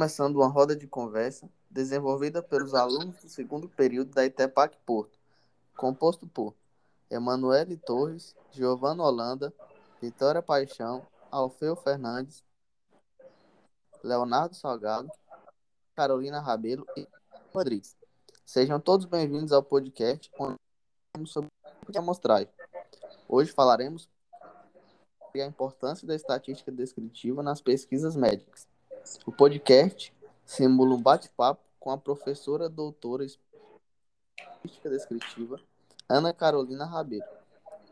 começando uma roda de conversa desenvolvida pelos alunos do segundo período da ITEPAC Porto, composto por Emanuele Torres, Giovanna Holanda, Vitória Paixão, Alfeu Fernandes, Leonardo Salgado, Carolina Rabelo e Rodrigues. Sejam todos bem-vindos ao podcast onde falamos sobre a amostragem. Hoje falaremos sobre a importância da estatística descritiva nas pesquisas médicas. O podcast simula um bate-papo com a professora doutora estatística descritiva Ana Carolina Rabelo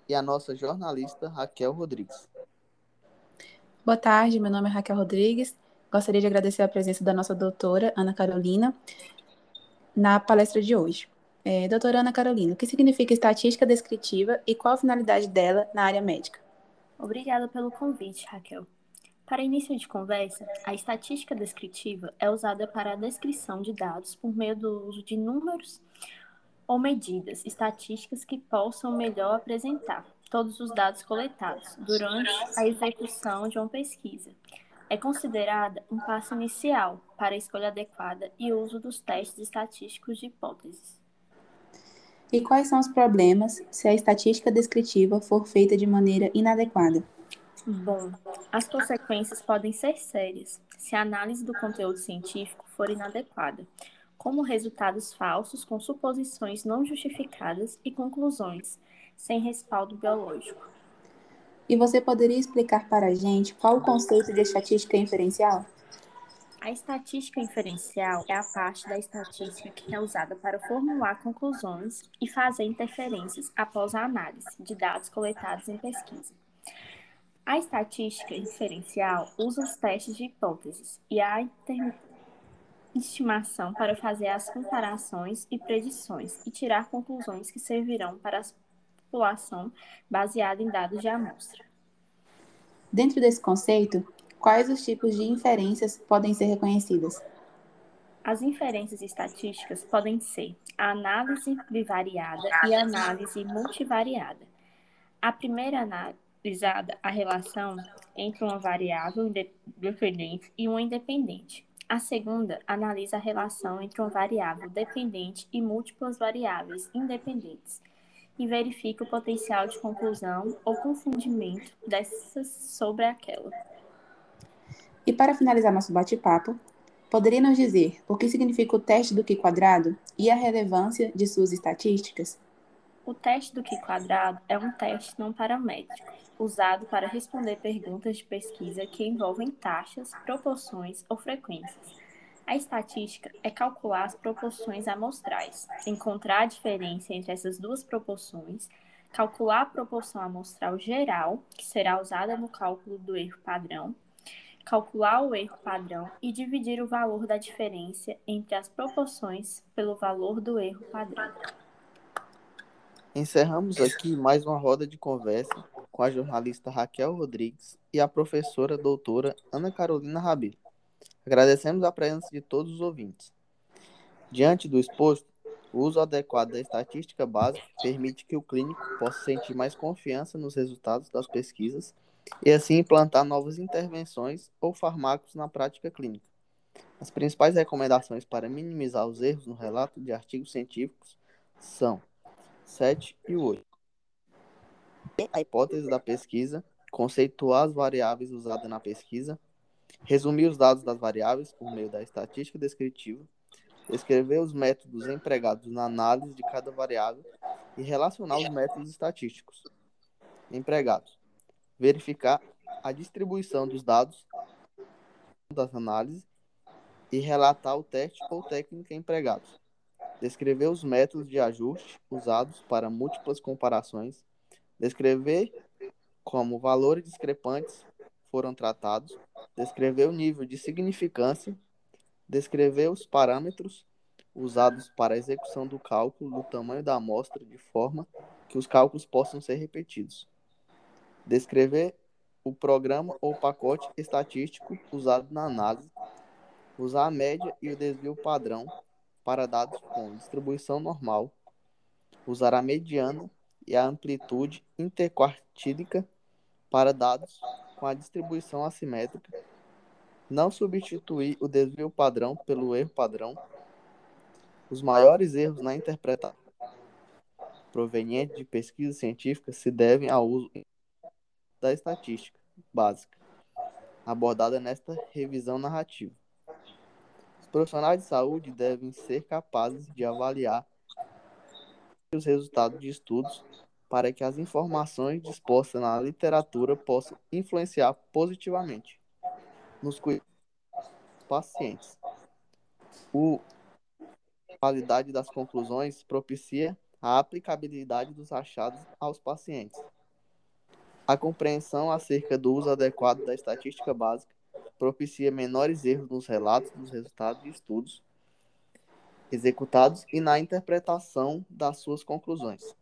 e a nossa jornalista Raquel Rodrigues. Boa tarde, meu nome é Raquel Rodrigues. Gostaria de agradecer a presença da nossa doutora Ana Carolina na palestra de hoje. É, doutora Ana Carolina, o que significa estatística descritiva e qual a finalidade dela na área médica? Obrigada pelo convite, Raquel. Para início de conversa, a estatística descritiva é usada para a descrição de dados por meio do uso de números ou medidas estatísticas que possam melhor apresentar todos os dados coletados durante a execução de uma pesquisa. É considerada um passo inicial para a escolha adequada e uso dos testes estatísticos de hipóteses. E quais são os problemas se a estatística descritiva for feita de maneira inadequada? Bom, as consequências podem ser sérias se a análise do conteúdo científico for inadequada, como resultados falsos com suposições não justificadas e conclusões sem respaldo biológico. E você poderia explicar para a gente qual o conceito de estatística inferencial? A estatística inferencial é a parte da estatística que é usada para formular conclusões e fazer interferências após a análise de dados coletados em pesquisa. A estatística inferencial usa os testes de hipóteses e a estimação para fazer as comparações e predições e tirar conclusões que servirão para a população baseada em dados de amostra. Dentro desse conceito, quais os tipos de inferências podem ser reconhecidas? As inferências estatísticas podem ser a análise bivariada e a análise multivariada. A primeira análise analisada a relação entre uma variável independente e uma independente. A segunda analisa a relação entre uma variável dependente e múltiplas variáveis independentes e verifica o potencial de conclusão ou confundimento dessas sobre aquela. E para finalizar nosso bate-papo, poderia nos dizer o que significa o teste do Q quadrado e a relevância de suas estatísticas? O teste do Q quadrado é um teste não paramétrico usado para responder perguntas de pesquisa que envolvem taxas, proporções ou frequências. A estatística é calcular as proporções amostrais, encontrar a diferença entre essas duas proporções, calcular a proporção amostral geral, que será usada no cálculo do erro padrão, calcular o erro padrão e dividir o valor da diferença entre as proporções pelo valor do erro padrão. Encerramos aqui mais uma roda de conversa com a jornalista Raquel Rodrigues e a professora doutora Ana Carolina Rabelo. Agradecemos a presença de todos os ouvintes. Diante do exposto, o uso adequado da estatística básica permite que o clínico possa sentir mais confiança nos resultados das pesquisas e assim implantar novas intervenções ou fármacos na prática clínica. As principais recomendações para minimizar os erros no relato de artigos científicos são 7 e 8 a hipótese da pesquisa, conceituar as variáveis usadas na pesquisa, resumir os dados das variáveis por meio da estatística descritiva, descrever os métodos empregados na análise de cada variável e relacionar os métodos estatísticos empregados, verificar a distribuição dos dados das análises e relatar o teste ou técnica empregados, descrever os métodos de ajuste usados para múltiplas comparações descrever como valores discrepantes foram tratados, descrever o nível de significância, descrever os parâmetros usados para a execução do cálculo do tamanho da amostra de forma que os cálculos possam ser repetidos. Descrever o programa ou pacote estatístico usado na análise, usar a média e o desvio padrão para dados com distribuição normal, usar a mediana e a amplitude interquartílica para dados com a distribuição assimétrica, Não substituir o desvio padrão pelo erro padrão. Os maiores erros na interpretação provenientes de pesquisa científica se devem ao uso da estatística básica, abordada nesta revisão narrativa. Profissionais de saúde devem ser capazes de avaliar os resultados de estudos para que as informações dispostas na literatura possam influenciar positivamente nos cuidados dos pacientes. O a qualidade das conclusões propicia a aplicabilidade dos achados aos pacientes. A compreensão acerca do uso adequado da estatística básica propicia menores erros nos relatos dos resultados de estudos executados e na interpretação das suas conclusões.